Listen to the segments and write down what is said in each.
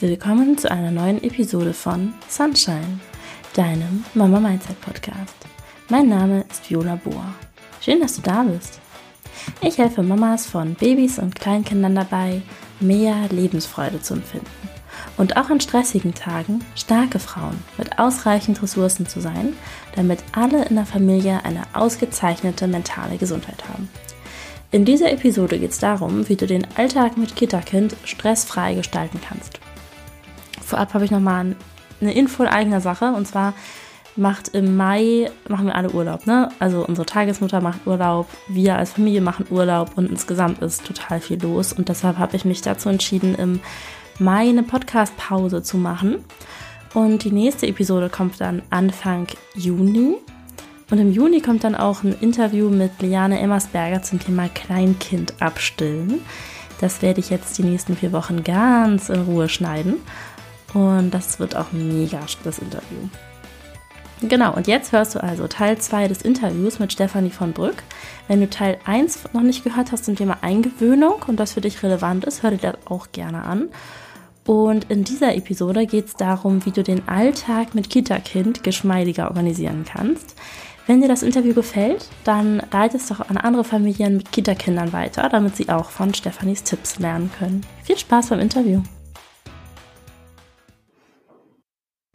Willkommen zu einer neuen Episode von Sunshine, deinem Mama Mindset Podcast. Mein Name ist Viola Bohr. Schön, dass du da bist. Ich helfe Mamas von Babys und Kleinkindern dabei, mehr Lebensfreude zu empfinden und auch an stressigen Tagen starke Frauen mit ausreichend Ressourcen zu sein, damit alle in der Familie eine ausgezeichnete mentale Gesundheit haben. In dieser Episode geht es darum, wie du den Alltag mit Kita-Kind stressfrei gestalten kannst vorab habe ich nochmal eine Info in eigener Sache. Und zwar macht im Mai, machen wir alle Urlaub, ne? Also unsere Tagesmutter macht Urlaub, wir als Familie machen Urlaub und insgesamt ist total viel los. Und deshalb habe ich mich dazu entschieden, im Mai eine Podcast-Pause zu machen. Und die nächste Episode kommt dann Anfang Juni. Und im Juni kommt dann auch ein Interview mit Liane Emmersberger zum Thema Kleinkind abstillen. Das werde ich jetzt die nächsten vier Wochen ganz in Ruhe schneiden. Und das wird auch mega, das Interview. Genau, und jetzt hörst du also Teil 2 des Interviews mit Stefanie von Brück. Wenn du Teil 1 noch nicht gehört hast zum Thema Eingewöhnung und das für dich relevant ist, hör dir das auch gerne an. Und in dieser Episode geht es darum, wie du den Alltag mit Kita-Kind geschmeidiger organisieren kannst. Wenn dir das Interview gefällt, dann leite es doch an andere Familien mit Kita-Kindern weiter, damit sie auch von Stefanis Tipps lernen können. Viel Spaß beim Interview!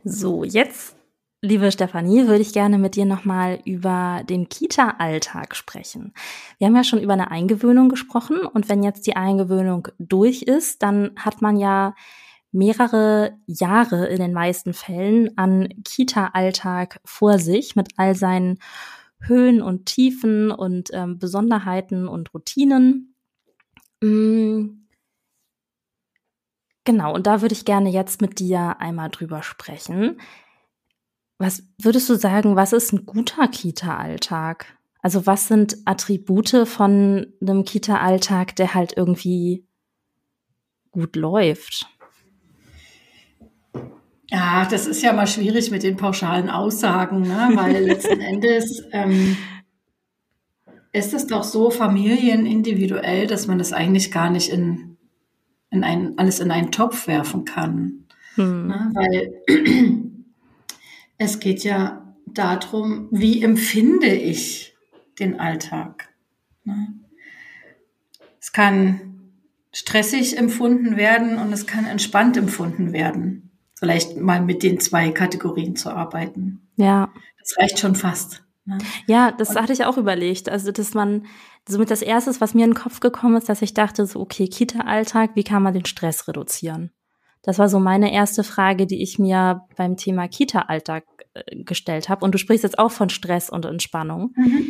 So, jetzt, liebe Stefanie, würde ich gerne mit dir nochmal über den Kita-Alltag sprechen. Wir haben ja schon über eine Eingewöhnung gesprochen und wenn jetzt die Eingewöhnung durch ist, dann hat man ja mehrere Jahre in den meisten Fällen an Kita-Alltag vor sich mit all seinen Höhen und Tiefen und ähm, Besonderheiten und Routinen. Mm, Genau, und da würde ich gerne jetzt mit dir einmal drüber sprechen. Was würdest du sagen, was ist ein guter Kita-Alltag? Also was sind Attribute von einem Kita-Alltag, der halt irgendwie gut läuft? Ja, das ist ja mal schwierig mit den pauschalen Aussagen, ne? weil letzten Endes ähm, ist es doch so familienindividuell, dass man das eigentlich gar nicht in in ein, alles in einen Topf werfen kann. Hm. Ne? Weil es geht ja darum, wie empfinde ich den Alltag. Ne? Es kann stressig empfunden werden und es kann entspannt empfunden werden. Vielleicht mal mit den zwei Kategorien zu arbeiten. Ja. Das reicht schon fast. Ne? Ja, das und, hatte ich auch überlegt. Also, dass man somit das erste, was mir in den Kopf gekommen ist, dass ich dachte, so, okay, Kita-Alltag, wie kann man den Stress reduzieren? Das war so meine erste Frage, die ich mir beim Thema Kita-Alltag äh, gestellt habe. Und du sprichst jetzt auch von Stress und Entspannung. Mhm.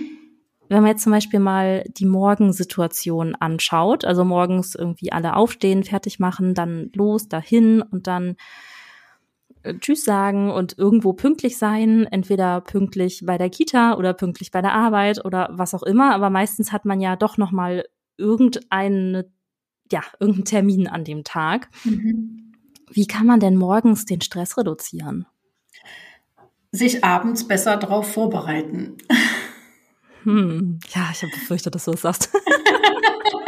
Wenn man jetzt zum Beispiel mal die Morgensituation anschaut, also morgens irgendwie alle aufstehen, fertig machen, dann los, dahin und dann Tschüss sagen und irgendwo pünktlich sein, entweder pünktlich bei der Kita oder pünktlich bei der Arbeit oder was auch immer, aber meistens hat man ja doch noch mal irgendeine ja, irgendeinen Termin an dem Tag. Mhm. Wie kann man denn morgens den Stress reduzieren? Sich abends besser darauf vorbereiten. Hm. Ja, ich habe befürchtet, dass du das sagst.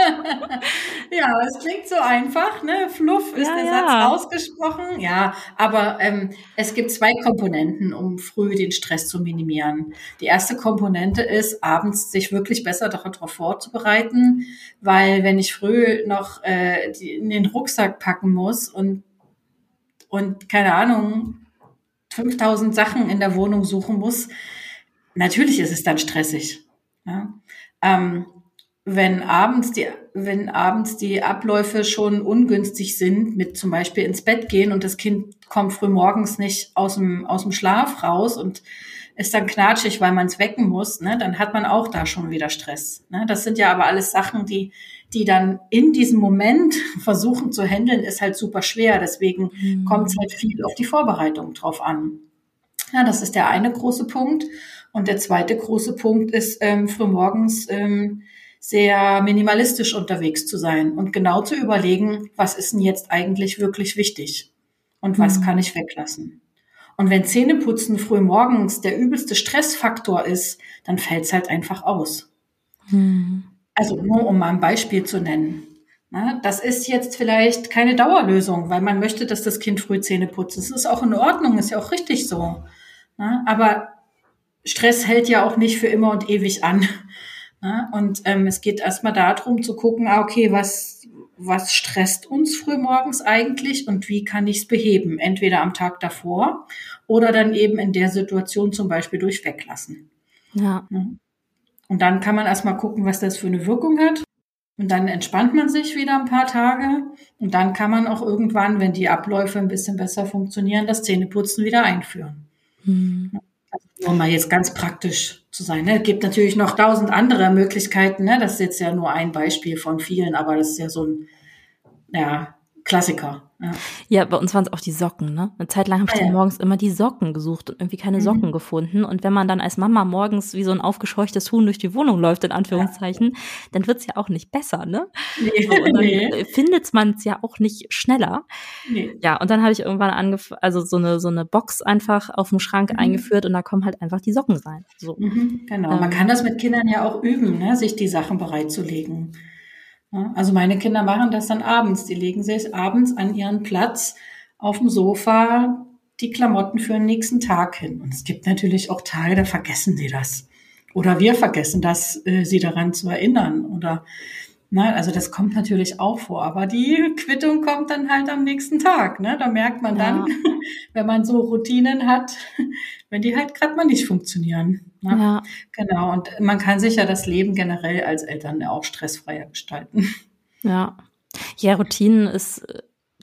ja, es klingt so einfach, ne? Fluff ist ja, der ja. Satz ausgesprochen. Ja, aber ähm, es gibt zwei Komponenten, um früh den Stress zu minimieren. Die erste Komponente ist, abends sich wirklich besser darauf vorzubereiten, weil wenn ich früh noch äh, die, in den Rucksack packen muss und und keine Ahnung 5000 Sachen in der Wohnung suchen muss, natürlich ist es dann stressig. Ja? Ähm, wenn abends die, wenn abends die Abläufe schon ungünstig sind, mit zum Beispiel ins Bett gehen und das Kind kommt früh morgens nicht aus dem, aus dem Schlaf raus und ist dann knatschig, weil man es wecken muss, ne, dann hat man auch da schon wieder Stress. Ne? Das sind ja aber alles Sachen, die, die dann in diesem Moment versuchen zu handeln, ist halt super schwer. Deswegen mhm. kommt es halt viel auf die Vorbereitung drauf an. Ja, das ist der eine große Punkt. Und der zweite große Punkt ist ähm, frühmorgens ähm, sehr minimalistisch unterwegs zu sein und genau zu überlegen, was ist denn jetzt eigentlich wirklich wichtig und was mhm. kann ich weglassen. Und wenn Zähneputzen früh morgens der übelste Stressfaktor ist, dann fällt es halt einfach aus. Mhm. Also nur um mal ein Beispiel zu nennen. Na, das ist jetzt vielleicht keine Dauerlösung, weil man möchte, dass das Kind früh Zähne putzt. Das ist auch in Ordnung, ist ja auch richtig so. Na, aber Stress hält ja auch nicht für immer und ewig an. Na, und ähm, es geht erstmal darum zu gucken, ah, okay, was, was stresst uns frühmorgens eigentlich und wie kann ich es beheben? Entweder am Tag davor oder dann eben in der Situation zum Beispiel durch Weglassen. Ja. Und dann kann man erstmal gucken, was das für eine Wirkung hat. Und dann entspannt man sich wieder ein paar Tage. Und dann kann man auch irgendwann, wenn die Abläufe ein bisschen besser funktionieren, das Zähneputzen wieder einführen. Mhm. Um mal jetzt ganz praktisch zu sein. Ne? Es gibt natürlich noch tausend andere Möglichkeiten. Ne? Das ist jetzt ja nur ein Beispiel von vielen, aber das ist ja so ein ja, Klassiker. Ja. ja, bei uns waren es auch die Socken, ne? Eine Zeit lang habe ich ah, ja. morgens immer die Socken gesucht und irgendwie keine Socken mhm. gefunden. Und wenn man dann als Mama morgens wie so ein aufgescheuchtes Huhn durch die Wohnung läuft, in Anführungszeichen, ja. dann wird's ja auch nicht besser, ne? Nee. So, und dann nee. findet man es ja auch nicht schneller. Nee. Ja, und dann habe ich irgendwann angefangen, also so eine, so eine Box einfach auf dem Schrank mhm. eingeführt und da kommen halt einfach die Socken rein. So. Mhm, genau. Ähm, man kann das mit Kindern ja auch üben, ne? sich die Sachen bereitzulegen. Also meine Kinder machen das dann abends. Die legen sich abends an ihren Platz auf dem Sofa die Klamotten für den nächsten Tag hin. Und es gibt natürlich auch Tage, da vergessen sie das. Oder wir vergessen das, äh, sie daran zu erinnern. Oder Ne? Also das kommt natürlich auch vor, aber die Quittung kommt dann halt am nächsten Tag. Ne? Da merkt man dann, ja. wenn man so Routinen hat, wenn die halt gerade mal nicht funktionieren. Ne? Ja. Genau. Und man kann sich ja das Leben generell als Eltern auch stressfreier gestalten. Ja. Ja, Routinen ist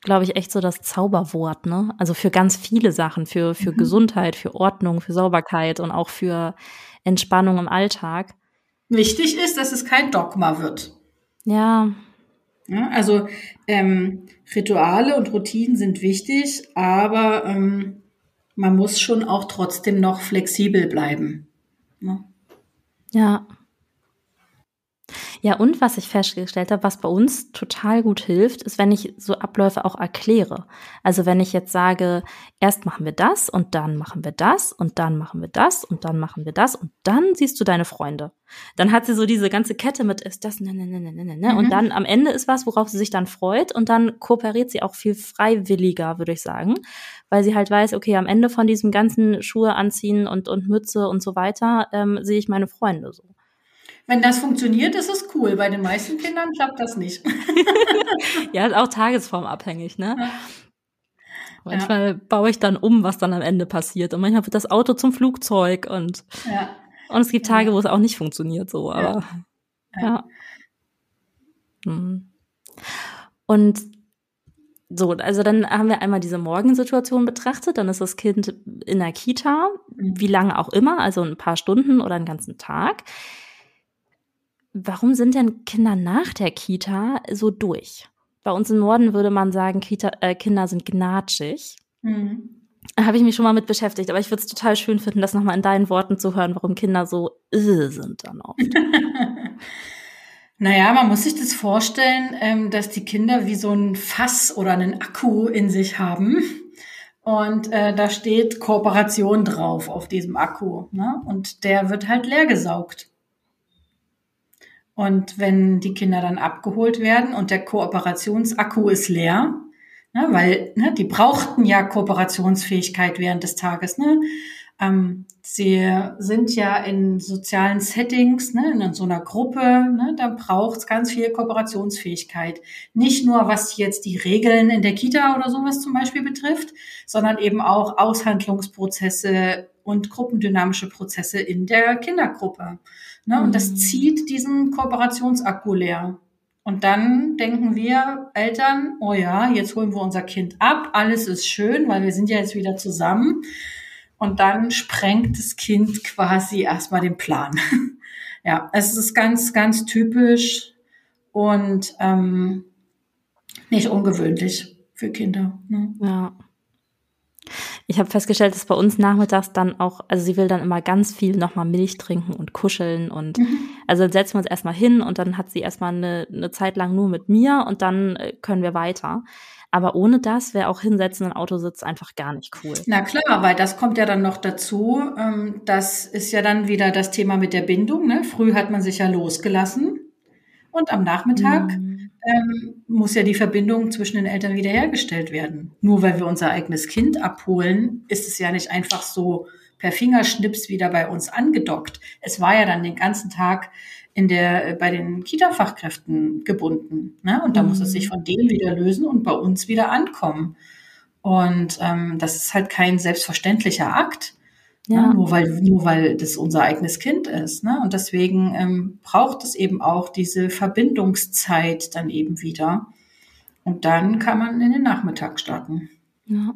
glaube ich, echt so das Zauberwort, ne? Also für ganz viele Sachen, für, für mhm. Gesundheit, für Ordnung, für Sauberkeit und auch für Entspannung im Alltag. Wichtig ist, dass es kein Dogma wird. Ja. ja also ähm, Rituale und Routinen sind wichtig, aber ähm, man muss schon auch trotzdem noch flexibel bleiben. Ne? Ja. Ja, und was ich festgestellt habe, was bei uns total gut hilft, ist, wenn ich so Abläufe auch erkläre. Also wenn ich jetzt sage, erst machen wir das und dann machen wir das und dann machen wir das und dann machen wir das und dann siehst du deine Freunde. Dann hat sie so diese ganze Kette mit ist das ne ne ne ne ne ne, ne. Mhm. und dann am Ende ist was, worauf sie sich dann freut und dann kooperiert sie auch viel freiwilliger, würde ich sagen, weil sie halt weiß, okay, am Ende von diesem ganzen Schuhe anziehen und und Mütze und so weiter ähm, sehe ich meine Freunde so. Wenn das funktioniert, ist es cool. Bei den meisten Kindern klappt das nicht. ja, ist auch tagesformabhängig, ne? Ja. Manchmal ja. baue ich dann um, was dann am Ende passiert. Und manchmal wird das Auto zum Flugzeug und, ja. und es gibt Tage, wo es auch nicht funktioniert, so, aber ja. Hm. Und so, also dann haben wir einmal diese Morgensituation betrachtet, dann ist das Kind in der Kita, mhm. wie lange auch immer, also ein paar Stunden oder einen ganzen Tag. Warum sind denn Kinder nach der Kita so durch? Bei uns im Norden würde man sagen, Kita, äh, Kinder sind gnatschig. Mhm. Da habe ich mich schon mal mit beschäftigt, aber ich würde es total schön finden, das nochmal in deinen Worten zu hören, warum Kinder so äh, sind dann oft. naja, man muss sich das vorstellen, ähm, dass die Kinder wie so ein Fass oder einen Akku in sich haben. Und äh, da steht Kooperation drauf auf diesem Akku. Ne? Und der wird halt leer gesaugt. Und wenn die Kinder dann abgeholt werden und der Kooperationsakku ist leer, ne, weil ne, die brauchten ja Kooperationsfähigkeit während des Tages. Ne? Ähm, sie sind ja in sozialen Settings, ne, in so einer Gruppe, ne, da braucht es ganz viel Kooperationsfähigkeit. Nicht nur, was jetzt die Regeln in der Kita oder sowas zum Beispiel betrifft, sondern eben auch Aushandlungsprozesse und gruppendynamische Prozesse in der Kindergruppe. Ne? Und das mhm. zieht diesen Kooperationsakku leer. Und dann denken wir Eltern, oh ja, jetzt holen wir unser Kind ab, alles ist schön, weil wir sind ja jetzt wieder zusammen. Und dann sprengt das Kind quasi erstmal den Plan. ja, es ist ganz, ganz typisch und ähm, nicht ungewöhnlich für Kinder. Ne? Ja. Ich habe festgestellt, dass bei uns nachmittags dann auch, also sie will dann immer ganz viel nochmal Milch trinken und kuscheln und mhm. also dann setzen wir uns erstmal hin und dann hat sie erstmal eine, eine Zeit lang nur mit mir und dann äh, können wir weiter. Aber ohne das wäre auch hinsetzen und Autositz einfach gar nicht cool. Na klar, weil das kommt ja dann noch dazu. Ähm, das ist ja dann wieder das Thema mit der Bindung. Ne? Früh hat man sich ja losgelassen Und am Nachmittag mhm. Ähm, muss ja die Verbindung zwischen den Eltern wiederhergestellt werden. Nur weil wir unser eigenes Kind abholen, ist es ja nicht einfach so per Fingerschnips wieder bei uns angedockt. Es war ja dann den ganzen Tag in der, äh, bei den Kita-Fachkräften gebunden. Ne? Und da mhm. muss es sich von denen wieder lösen und bei uns wieder ankommen. Und ähm, das ist halt kein selbstverständlicher Akt. Ne? Ja. Ne? Nur weil, nur weil das unser eigenes Kind ist. Ne? Und deswegen ähm, braucht es eben auch diese Verbindungszeit dann eben wieder. Und dann kann man in den Nachmittag starten. Ja.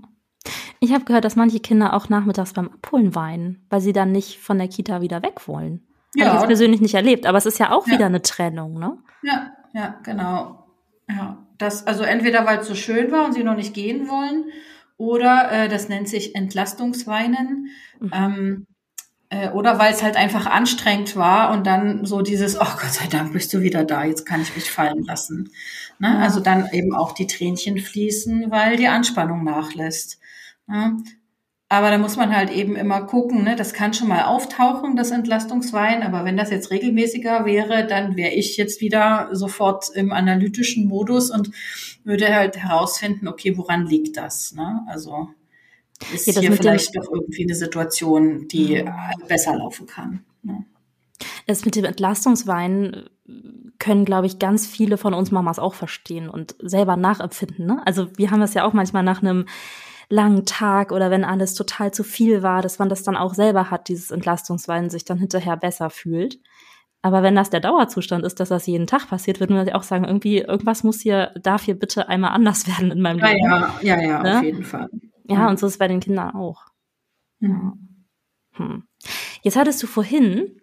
Ich habe gehört, dass manche Kinder auch nachmittags beim Abholen weinen, weil sie dann nicht von der Kita wieder weg wollen. Ja, habe ich jetzt persönlich nicht erlebt, aber es ist ja auch ja. wieder eine Trennung, ne? Ja, ja, genau. Ja, das, also entweder weil es so schön war und sie noch nicht gehen wollen, oder äh, das nennt sich Entlastungsweinen. Mhm. Ähm, äh, oder weil es halt einfach anstrengend war und dann so dieses, oh Gott sei Dank bist du wieder da, jetzt kann ich mich fallen lassen. Ne? Ja. Also dann eben auch die Tränchen fließen, weil die Anspannung nachlässt. Ne? Aber da muss man halt eben immer gucken, ne? das kann schon mal auftauchen, das Entlastungswein, aber wenn das jetzt regelmäßiger wäre, dann wäre ich jetzt wieder sofort im analytischen Modus und würde halt herausfinden, okay, woran liegt das? Ne? Also ist ja, hier vielleicht doch irgendwie eine Situation, die mhm. besser laufen kann. Ne? Das mit dem Entlastungswein können, glaube ich, ganz viele von uns Mamas auch verstehen und selber nachempfinden. Ne? Also wir haben das ja auch manchmal nach einem langen Tag oder wenn alles total zu viel war, dass man das dann auch selber hat, dieses Entlastungswein, sich dann hinterher besser fühlt. Aber wenn das der Dauerzustand ist, dass das jeden Tag passiert, würde man ja auch sagen, irgendwie, irgendwas muss hier, darf hier bitte einmal anders werden in meinem ja, Leben. Ja, ja, ja, ne? auf jeden Fall. Ja, und so ist es bei den Kindern auch. Mhm. Hm. Jetzt hattest du vorhin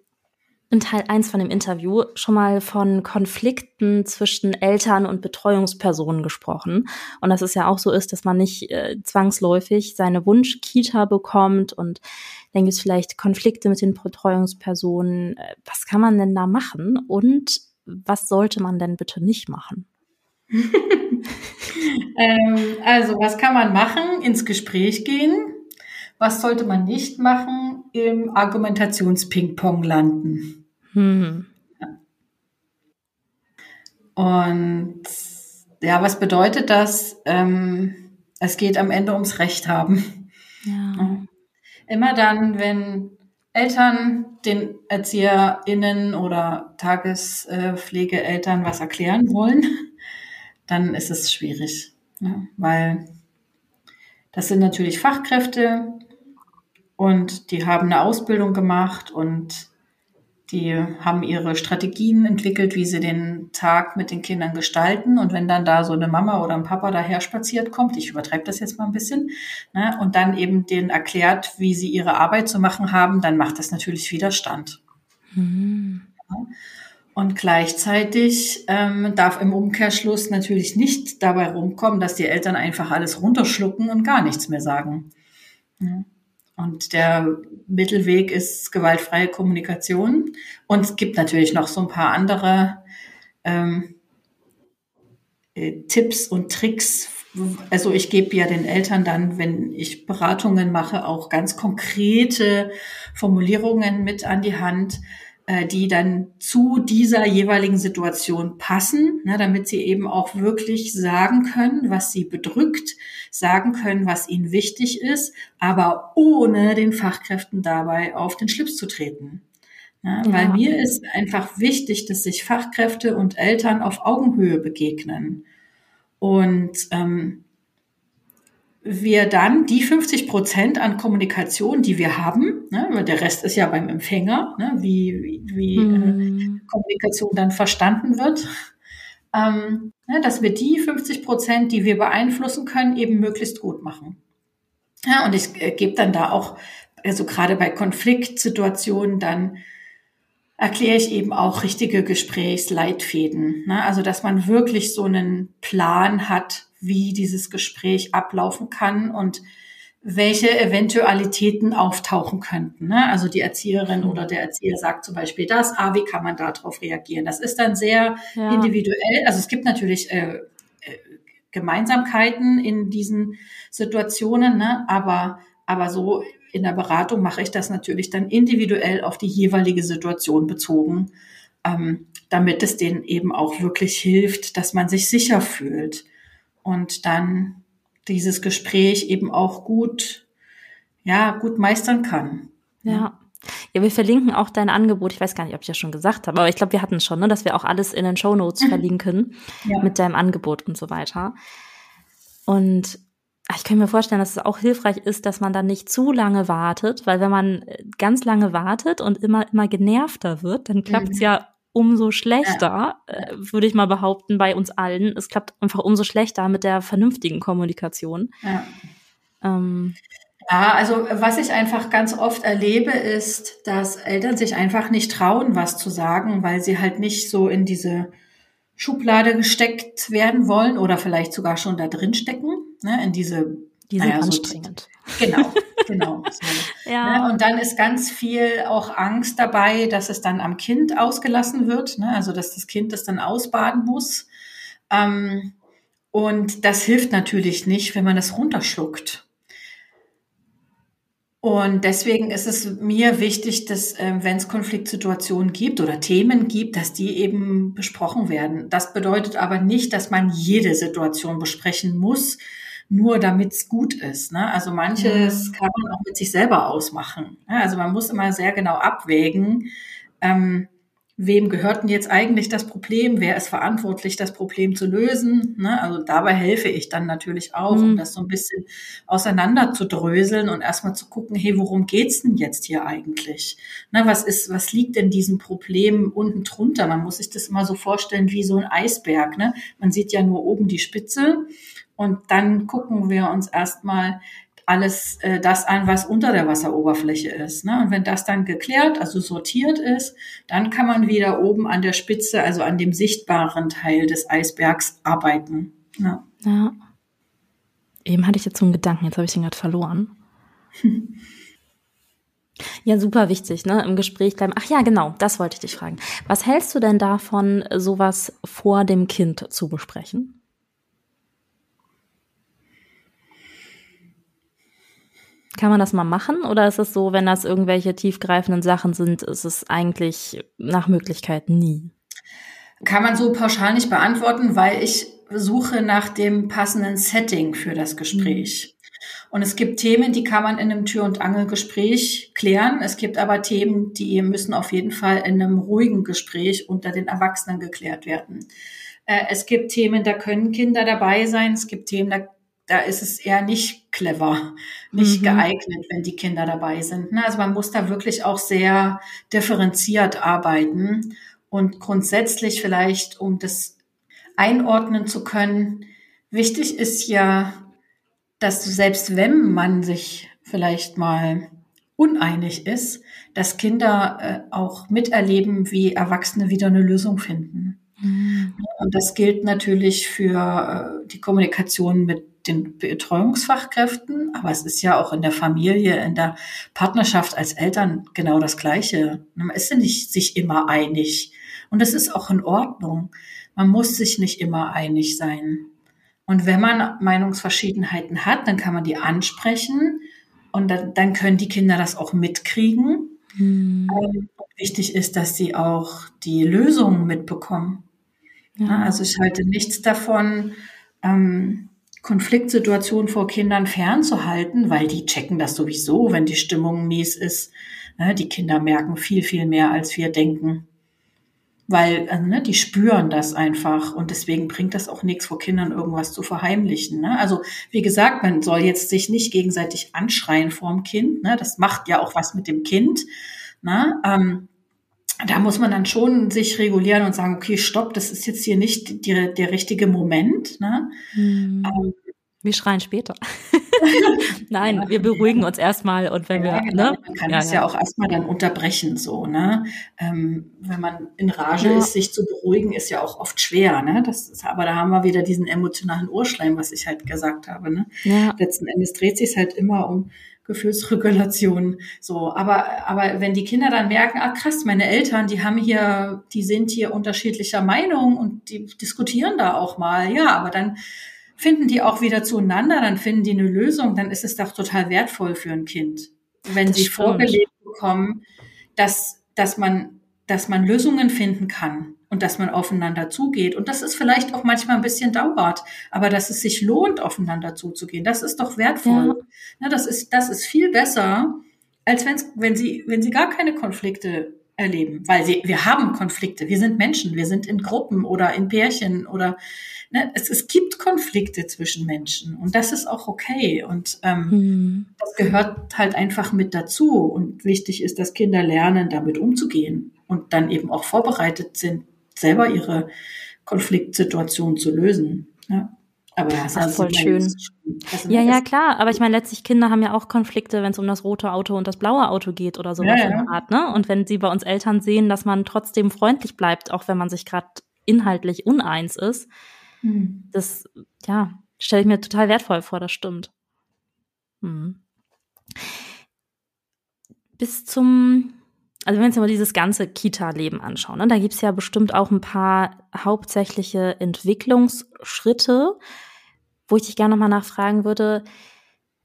in Teil 1 von dem Interview schon mal von Konflikten zwischen Eltern und Betreuungspersonen gesprochen. Und dass es ja auch so ist, dass man nicht äh, zwangsläufig seine Wunsch-Kita bekommt und dann gibt es vielleicht Konflikte mit den Betreuungspersonen. Äh, was kann man denn da machen und was sollte man denn bitte nicht machen? ähm, also, was kann man machen? Ins Gespräch gehen. Was sollte man nicht machen? Im Argumentationsping-Pong landen. Hm. Und ja, was bedeutet das? Ähm, es geht am Ende ums Recht haben. Ja. Immer dann, wenn Eltern den ErzieherInnen oder Tagespflegeeltern was erklären wollen, dann ist es schwierig. Ne? Weil das sind natürlich Fachkräfte und die haben eine Ausbildung gemacht und die haben ihre Strategien entwickelt, wie sie den Tag mit den Kindern gestalten. Und wenn dann da so eine Mama oder ein Papa daher spaziert kommt, ich übertreibe das jetzt mal ein bisschen, ne, und dann eben denen erklärt, wie sie ihre Arbeit zu machen haben, dann macht das natürlich Widerstand. Mhm. Und gleichzeitig ähm, darf im Umkehrschluss natürlich nicht dabei rumkommen, dass die Eltern einfach alles runterschlucken und gar nichts mehr sagen. Ja. Und der Mittelweg ist gewaltfreie Kommunikation. Und es gibt natürlich noch so ein paar andere ähm, äh, Tipps und Tricks. Also ich gebe ja den Eltern dann, wenn ich Beratungen mache, auch ganz konkrete Formulierungen mit an die Hand, äh, die dann zu dieser jeweiligen Situation passen, ne, damit sie eben auch wirklich sagen können, was sie bedrückt, sagen können, was ihnen wichtig ist, aber ohne den Fachkräften dabei auf den Schlips zu treten. Ja, ja. Weil mir ist einfach wichtig, dass sich Fachkräfte und Eltern auf Augenhöhe begegnen. Und ähm, wir dann die 50 Prozent an Kommunikation, die wir haben, ne, der Rest ist ja beim Empfänger, ne, wie, wie mhm. äh, Kommunikation dann verstanden wird, ähm, ne, dass wir die 50 Prozent, die wir beeinflussen können, eben möglichst gut machen. Ja, und ich äh, gebe dann da auch, also gerade bei Konfliktsituationen, dann erkläre ich eben auch richtige Gesprächsleitfäden. Ne? Also, dass man wirklich so einen Plan hat, wie dieses Gespräch ablaufen kann und welche Eventualitäten auftauchen könnten. Ne? Also die Erzieherin mhm. oder der Erzieher sagt zum Beispiel das, ah, wie kann man darauf reagieren? Das ist dann sehr ja. individuell. Also es gibt natürlich äh, äh, Gemeinsamkeiten in diesen Situationen, ne? aber, aber so in der Beratung mache ich das natürlich dann individuell auf die jeweilige Situation bezogen ähm, damit es denen eben auch wirklich hilft, dass man sich sicher fühlt und dann dieses Gespräch eben auch gut, ja, gut meistern kann. Ja. Ja, wir verlinken auch dein Angebot. Ich weiß gar nicht, ob ich das schon gesagt habe, aber ich glaube, wir hatten es schon, ne, dass wir auch alles in den Show Notes verlinken ja. mit deinem Angebot und so weiter. Und ich kann mir vorstellen, dass es auch hilfreich ist, dass man dann nicht zu lange wartet, weil wenn man ganz lange wartet und immer, immer genervter wird, dann klappt es mhm. ja umso schlechter, ja. äh, würde ich mal behaupten, bei uns allen. Es klappt einfach umso schlechter mit der vernünftigen Kommunikation. Ja. Ähm, ja, also was ich einfach ganz oft erlebe, ist, dass Eltern sich einfach nicht trauen, was zu sagen, weil sie halt nicht so in diese Schublade gesteckt werden wollen oder vielleicht sogar schon da drin stecken, ne, in diese die sind naja, anstrengend. Genau, genau. So, ja. Ne? Und dann ist ganz viel auch Angst dabei, dass es dann am Kind ausgelassen wird, ne? also dass das Kind das dann ausbaden muss. Ähm, und das hilft natürlich nicht, wenn man das runterschluckt. Und deswegen ist es mir wichtig, dass äh, wenn es Konfliktsituationen gibt oder Themen gibt, dass die eben besprochen werden. Das bedeutet aber nicht, dass man jede Situation besprechen muss, nur damit es gut ist. Ne? Also manches kann man auch mit sich selber ausmachen. Ne? Also man muss immer sehr genau abwägen, ähm, wem gehört denn jetzt eigentlich das Problem, wer ist verantwortlich, das Problem zu lösen. Ne? Also dabei helfe ich dann natürlich auch, mhm. um das so ein bisschen auseinander zu dröseln und erstmal zu gucken, hey, worum geht's denn jetzt hier eigentlich? Ne, was ist, was liegt in diesem Problem unten drunter? Man muss sich das immer so vorstellen wie so ein Eisberg. Ne? Man sieht ja nur oben die Spitze und dann gucken wir uns erstmal alles äh, das an, was unter der Wasseroberfläche ist. Ne? Und wenn das dann geklärt, also sortiert ist, dann kann man wieder oben an der Spitze, also an dem sichtbaren Teil des Eisbergs arbeiten. Ja. ja. Eben hatte ich jetzt so einen Gedanken, jetzt habe ich den gerade verloren. Ja, super wichtig, ne? Im Gespräch bleiben. Ach ja, genau, das wollte ich dich fragen. Was hältst du denn davon, sowas vor dem Kind zu besprechen? Kann man das mal machen oder ist es so, wenn das irgendwelche tiefgreifenden Sachen sind, ist es eigentlich nach Möglichkeit nie? Kann man so pauschal nicht beantworten, weil ich suche nach dem passenden Setting für das Gespräch. Mhm. Und es gibt Themen, die kann man in einem Tür- und Angelgespräch klären. Es gibt aber Themen, die müssen auf jeden Fall in einem ruhigen Gespräch unter den Erwachsenen geklärt werden. Äh, es gibt Themen, da können Kinder dabei sein. Es gibt Themen, da da ist es eher nicht clever, nicht mhm. geeignet, wenn die Kinder dabei sind. Ne? Also man muss da wirklich auch sehr differenziert arbeiten und grundsätzlich vielleicht, um das einordnen zu können, wichtig ist ja, dass selbst wenn man sich vielleicht mal uneinig ist, dass Kinder äh, auch miterleben, wie Erwachsene wieder eine Lösung finden. Mhm. Und das gilt natürlich für äh, die Kommunikation mit den Betreuungsfachkräften, aber es ist ja auch in der Familie, in der Partnerschaft als Eltern genau das Gleiche. Man ist ja nicht sich immer einig. Und das ist auch in Ordnung. Man muss sich nicht immer einig sein. Und wenn man Meinungsverschiedenheiten hat, dann kann man die ansprechen und dann, dann können die Kinder das auch mitkriegen. Mhm. wichtig ist, dass sie auch die Lösungen mitbekommen. Ja. Also ich halte nichts davon, ähm, Konfliktsituationen vor Kindern fernzuhalten, weil die checken das sowieso, wenn die Stimmung mies ist. Ne, die Kinder merken viel, viel mehr, als wir denken. Weil also, ne, die spüren das einfach und deswegen bringt das auch nichts, vor Kindern irgendwas zu verheimlichen. Ne? Also wie gesagt, man soll jetzt sich nicht gegenseitig anschreien vorm Kind. Ne? Das macht ja auch was mit dem Kind. Ne? Ähm, da muss man dann schon sich regulieren und sagen, okay, stopp, das ist jetzt hier nicht die, der richtige Moment. Ne? Mhm. Ähm, wir schreien später. Nein, ja. wir beruhigen uns erstmal und wenn ja, wir, genau. ne? Man kann das ja, auch erstmal dann unterbrechen, so, ne? Ähm, wenn man in Rage ist, sich zu beruhigen, ist ja auch oft schwer, ne? Das ist, aber da haben wir wieder diesen emotionalen Urschleim, was ich halt gesagt habe, ne? Letzten Endes dreht sich halt immer um Gefühlsregulation. So, aber, aber wenn die Kinder dann merken, ah krass, meine Eltern, die haben hier, die sind hier unterschiedlicher Meinung und die diskutieren da auch mal, ja, aber dann finden die auch wieder zueinander, dann finden die eine Lösung, dann ist es doch total wertvoll für ein Kind. Wenn das sie stimmt. vorgelebt bekommen, dass, dass man dass man Lösungen finden kann und dass man aufeinander zugeht und dass es vielleicht auch manchmal ein bisschen dauert, aber dass es sich lohnt, aufeinander zuzugehen. Das ist doch wertvoll. Ja. ja das ist, das ist viel besser, als wenn's, wenn sie, wenn sie gar keine Konflikte erleben, weil sie, wir haben Konflikte. Wir sind Menschen. Wir sind in Gruppen oder in Pärchen oder, ne, es, es gibt Konflikte zwischen Menschen und das ist auch okay und, ähm, hm. das gehört halt einfach mit dazu und wichtig ist, dass Kinder lernen, damit umzugehen und dann eben auch vorbereitet sind, selber ihre Konfliktsituation zu lösen. Ja. Aber das ist voll schön. Ja, ja, klar. Aber ich meine, letztlich Kinder haben ja auch Konflikte, wenn es um das rote Auto und das blaue Auto geht oder sowas ja, ja. in der Art, ne? Und wenn sie bei uns Eltern sehen, dass man trotzdem freundlich bleibt, auch wenn man sich gerade inhaltlich uneins ist, hm. das, ja, stelle ich mir total wertvoll vor, das stimmt. Hm. Bis zum also wenn wir uns mal dieses ganze Kita-Leben anschauen, ne, da gibt's ja bestimmt auch ein paar hauptsächliche Entwicklungsschritte, wo ich dich gerne nochmal nachfragen würde,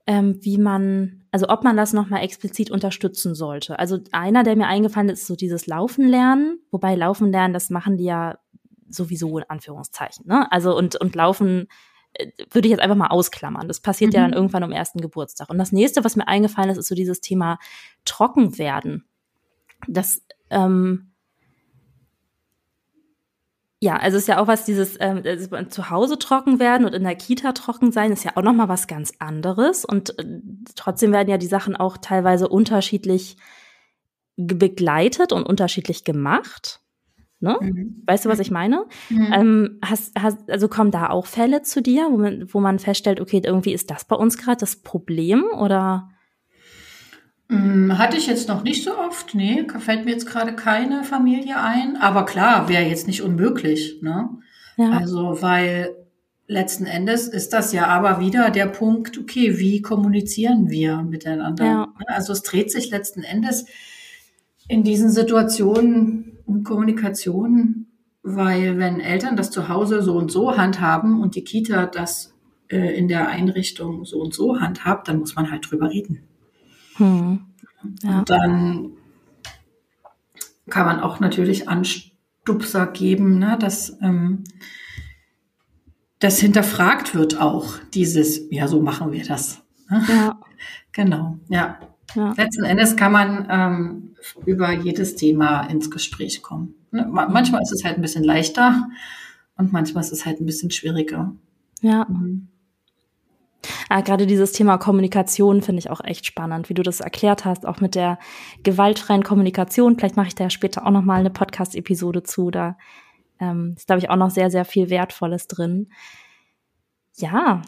ähm, wie man, also ob man das nochmal explizit unterstützen sollte. Also einer, der mir eingefallen ist, ist so dieses Laufen lernen, wobei Laufen lernen, das machen die ja sowieso in Anführungszeichen. Ne? Also und, und Laufen äh, würde ich jetzt einfach mal ausklammern. Das passiert mhm. ja dann irgendwann am ersten Geburtstag. Und das nächste, was mir eingefallen ist, ist so dieses Thema Trockenwerden das ähm, ja, also ist ja auch was dieses ähm, also zu Hause trocken werden und in der Kita trocken sein ist ja auch noch mal was ganz anderes und äh, trotzdem werden ja die Sachen auch teilweise unterschiedlich begleitet und unterschiedlich gemacht. Ne? Mhm. Weißt du, was ich meine? Mhm. Ähm, hast, hast, also kommen da auch Fälle zu dir, wo man, wo man feststellt, okay, irgendwie ist das bei uns gerade das Problem oder? Hm, hatte ich jetzt noch nicht so oft, nee, fällt mir jetzt gerade keine Familie ein. Aber klar, wäre jetzt nicht unmöglich, ne? Ja. Also, weil letzten Endes ist das ja aber wieder der Punkt, okay, wie kommunizieren wir miteinander? Ja. Also es dreht sich letzten Endes in diesen Situationen um Kommunikation, weil wenn Eltern das zu Hause so und so handhaben und die Kita das äh, in der Einrichtung so und so handhabt, dann muss man halt drüber reden. Hm. Ja. Und dann kann man auch natürlich Anstupser geben, ne, dass ähm, das hinterfragt wird auch, dieses, ja, so machen wir das. Ne? Ja. Genau, ja. ja. Letzten Endes kann man ähm, über jedes Thema ins Gespräch kommen. Ne? Manchmal ist es halt ein bisschen leichter und manchmal ist es halt ein bisschen schwieriger. Ja. Mhm. Ah, gerade dieses Thema Kommunikation finde ich auch echt spannend, wie du das erklärt hast, auch mit der gewaltfreien Kommunikation. Vielleicht mache ich da später auch noch mal eine Podcast-Episode zu. Da ähm, ist, glaube ich, auch noch sehr, sehr viel Wertvolles drin. Ja,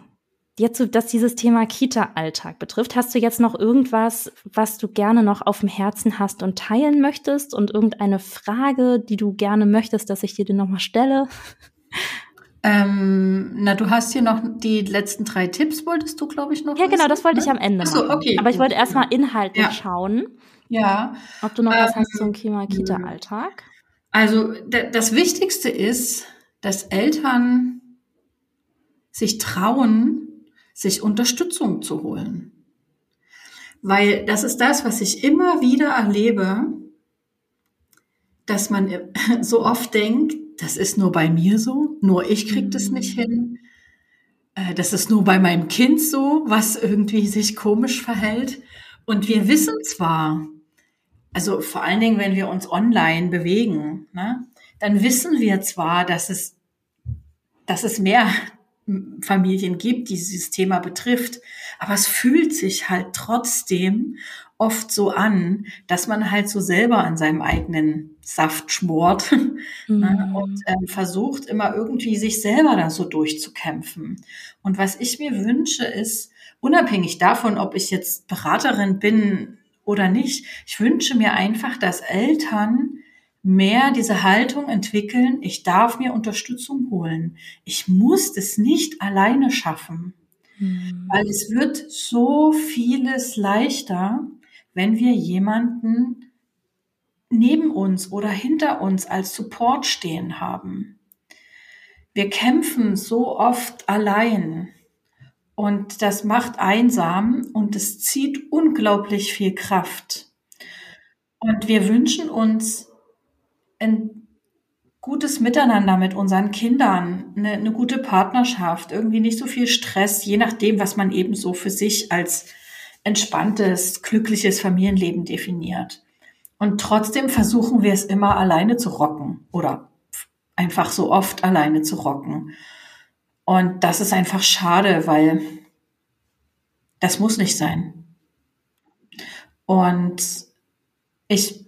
jetzt, dass dieses Thema Kita-Alltag betrifft, hast du jetzt noch irgendwas, was du gerne noch auf dem Herzen hast und teilen möchtest und irgendeine Frage, die du gerne möchtest, dass ich dir die nochmal stelle? Ähm, na, du hast hier noch die letzten drei Tipps, wolltest du, glaube ich, noch? Ja, genau, das wollte ne? ich am Ende. Ach so, okay. Aber ich wollte erstmal inhaltlich ja. schauen. Ja. Ob du noch ähm, was hast zum Thema Kita-Alltag? Also, das Wichtigste ist, dass Eltern sich trauen, sich Unterstützung zu holen. Weil das ist das, was ich immer wieder erlebe, dass man so oft denkt, das ist nur bei mir so, nur ich krieg das nicht mhm. hin. Äh, das ist nur bei meinem Kind so, was irgendwie sich komisch verhält. Und wir wissen zwar, also vor allen Dingen, wenn wir uns online bewegen, ne, dann wissen wir zwar, dass es, dass es mehr Familien gibt, die dieses Thema betrifft, aber es fühlt sich halt trotzdem oft so an, dass man halt so selber an seinem eigenen Saft schmort ne, mhm. und ähm, versucht immer irgendwie sich selber da so durchzukämpfen. Und was ich mir wünsche, ist, unabhängig davon, ob ich jetzt Beraterin bin oder nicht, ich wünsche mir einfach, dass Eltern mehr diese Haltung entwickeln, ich darf mir Unterstützung holen. Ich muss es nicht alleine schaffen. Mhm. Weil es wird so vieles leichter, wenn wir jemanden neben uns oder hinter uns als Support stehen haben. Wir kämpfen so oft allein und das macht einsam und es zieht unglaublich viel Kraft. Und wir wünschen uns ein gutes Miteinander mit unseren Kindern, eine, eine gute Partnerschaft, irgendwie nicht so viel Stress, je nachdem, was man eben so für sich als entspanntes, glückliches Familienleben definiert. Und trotzdem versuchen wir es immer alleine zu rocken oder einfach so oft alleine zu rocken. Und das ist einfach schade, weil das muss nicht sein. Und ich,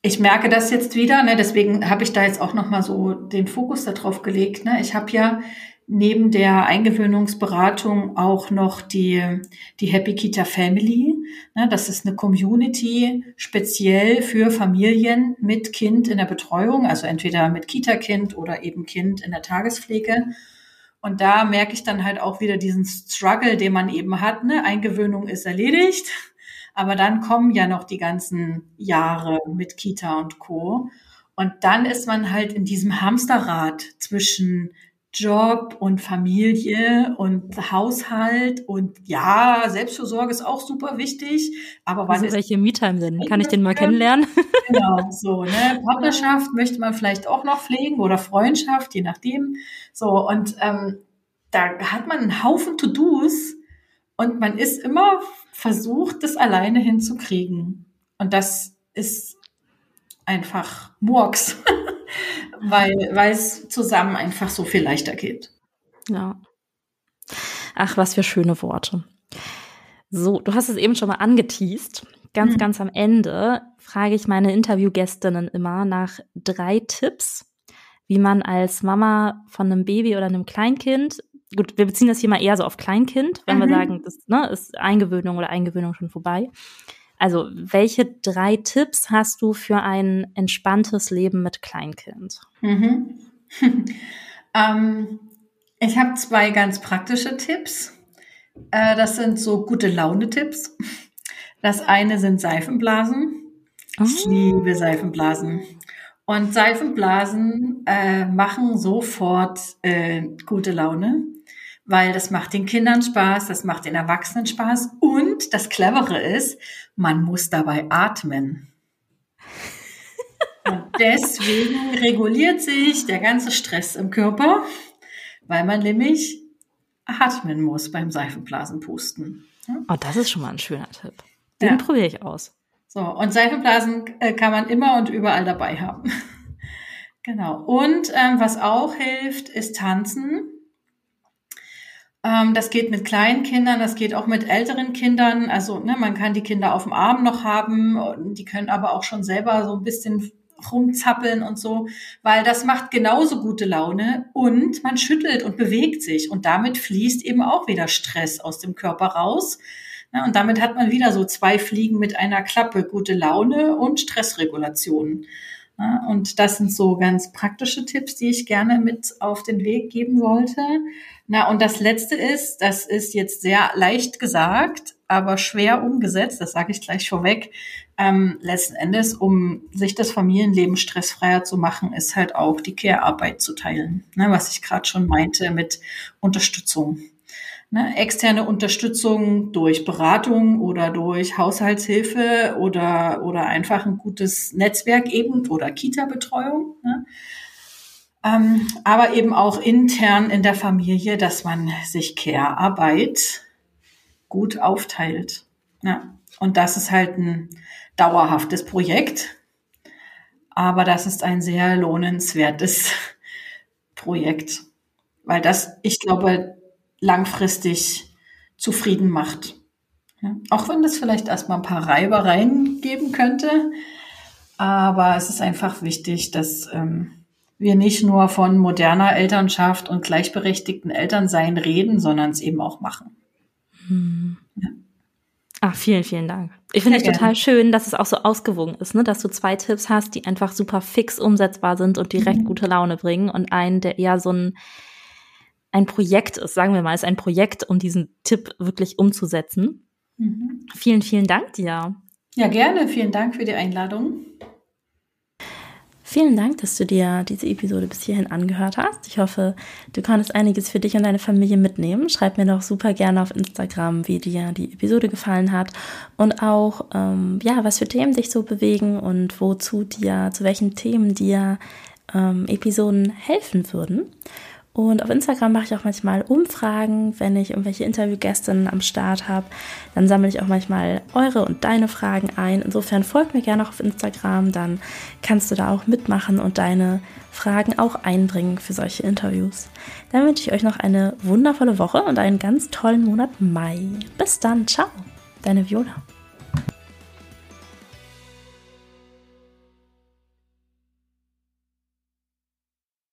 ich merke das jetzt wieder, ne, deswegen habe ich da jetzt auch nochmal so den Fokus darauf gelegt. Ne. Ich habe ja neben der Eingewöhnungsberatung auch noch die, die Happy Kita Family. Ne, das ist eine Community speziell für Familien mit Kind in der Betreuung, also entweder mit Kita-Kind oder eben Kind in der Tagespflege. Und da merke ich dann halt auch wieder diesen Struggle, den man eben hat. Ne? Eingewöhnung ist erledigt, aber dann kommen ja noch die ganzen Jahre mit Kita und Co. Und dann ist man halt in diesem Hamsterrad zwischen Job und Familie und Haushalt und ja, Selbstversorge ist auch super wichtig. Aber wann also welche Me-Time denn? Kann ich den mal kennenlernen? Genau, so, ne? Partnerschaft möchte man vielleicht auch noch pflegen oder Freundschaft, je nachdem. So, und ähm, da hat man einen Haufen To-Dos und man ist immer versucht, das alleine hinzukriegen. Und das ist einfach Murks. weil, weil es zusammen einfach so viel leichter geht. Ja. Ach, was für schöne Worte. So, du hast es eben schon mal angeteased. Ganz, mhm. ganz am Ende frage ich meine Interviewgästinnen immer nach drei Tipps, wie man als Mama von einem Baby oder einem Kleinkind, gut, wir beziehen das hier mal eher so auf Kleinkind, wenn mhm. wir sagen, das ne, ist Eingewöhnung oder Eingewöhnung schon vorbei. Also, welche drei Tipps hast du für ein entspanntes Leben mit Kleinkind? Mhm. ähm, ich habe zwei ganz praktische Tipps. Äh, das sind so gute Laune-Tipps. Das eine sind Seifenblasen. Oh. Ich liebe Seifenblasen. Und Seifenblasen äh, machen sofort äh, gute Laune weil das macht den Kindern Spaß, das macht den Erwachsenen Spaß und das Clevere ist, man muss dabei atmen. Und deswegen reguliert sich der ganze Stress im Körper, weil man nämlich atmen muss beim Seifenblasenpusten. Oh, das ist schon mal ein schöner Tipp. Den ja. probiere ich aus. So, und Seifenblasen äh, kann man immer und überall dabei haben. genau. Und ähm, was auch hilft, ist tanzen. Ähm, das geht mit kleinen Kindern, das geht auch mit älteren Kindern. Also ne, man kann die Kinder auf dem Arm noch haben, die können aber auch schon selber so ein bisschen rumzappeln und so, weil das macht genauso gute Laune und man schüttelt und bewegt sich und damit fließt eben auch wieder Stress aus dem Körper raus. Und damit hat man wieder so zwei Fliegen mit einer Klappe, gute Laune und Stressregulation. Und das sind so ganz praktische Tipps, die ich gerne mit auf den Weg geben wollte. Na, und das Letzte ist, das ist jetzt sehr leicht gesagt, aber schwer umgesetzt, das sage ich gleich vorweg. Ähm, letzten Endes, um sich das Familienleben stressfreier zu machen, ist halt auch die Care-Arbeit zu teilen, ne, was ich gerade schon meinte mit Unterstützung. Ne, externe Unterstützung durch Beratung oder durch Haushaltshilfe oder, oder einfach ein gutes Netzwerk eben oder Kita-Betreuung. Ne? Ähm, aber eben auch intern in der Familie, dass man sich Care-Arbeit gut aufteilt. Ja. Und das ist halt ein dauerhaftes Projekt. Aber das ist ein sehr lohnenswertes Projekt, weil das, ich glaube, langfristig zufrieden macht. Ja. Auch wenn das vielleicht erstmal ein paar Reibereien geben könnte. Aber es ist einfach wichtig, dass ähm, wir nicht nur von moderner Elternschaft und gleichberechtigten Elternsein reden, sondern es eben auch machen. Hm. Ach, vielen, vielen Dank. Ich finde es total schön, dass es auch so ausgewogen ist, ne? dass du zwei Tipps hast, die einfach super fix umsetzbar sind und direkt mhm. gute Laune bringen und einen, der eher so ein, ein Projekt ist, sagen wir mal, ist ein Projekt, um diesen Tipp wirklich umzusetzen. Mhm. Vielen, vielen Dank dir. Ja, gerne. Vielen Dank für die Einladung. Vielen Dank, dass du dir diese Episode bis hierhin angehört hast. Ich hoffe, du konntest einiges für dich und deine Familie mitnehmen. Schreib mir doch super gerne auf Instagram, wie dir die Episode gefallen hat und auch, ähm, ja, was für Themen dich so bewegen und wozu dir, zu welchen Themen dir ähm, Episoden helfen würden. Und auf Instagram mache ich auch manchmal Umfragen, wenn ich irgendwelche Interviewgästinnen am Start habe. Dann sammle ich auch manchmal eure und deine Fragen ein. Insofern folgt mir gerne auch auf Instagram, dann kannst du da auch mitmachen und deine Fragen auch einbringen für solche Interviews. Dann wünsche ich euch noch eine wundervolle Woche und einen ganz tollen Monat Mai. Bis dann, ciao, deine Viola.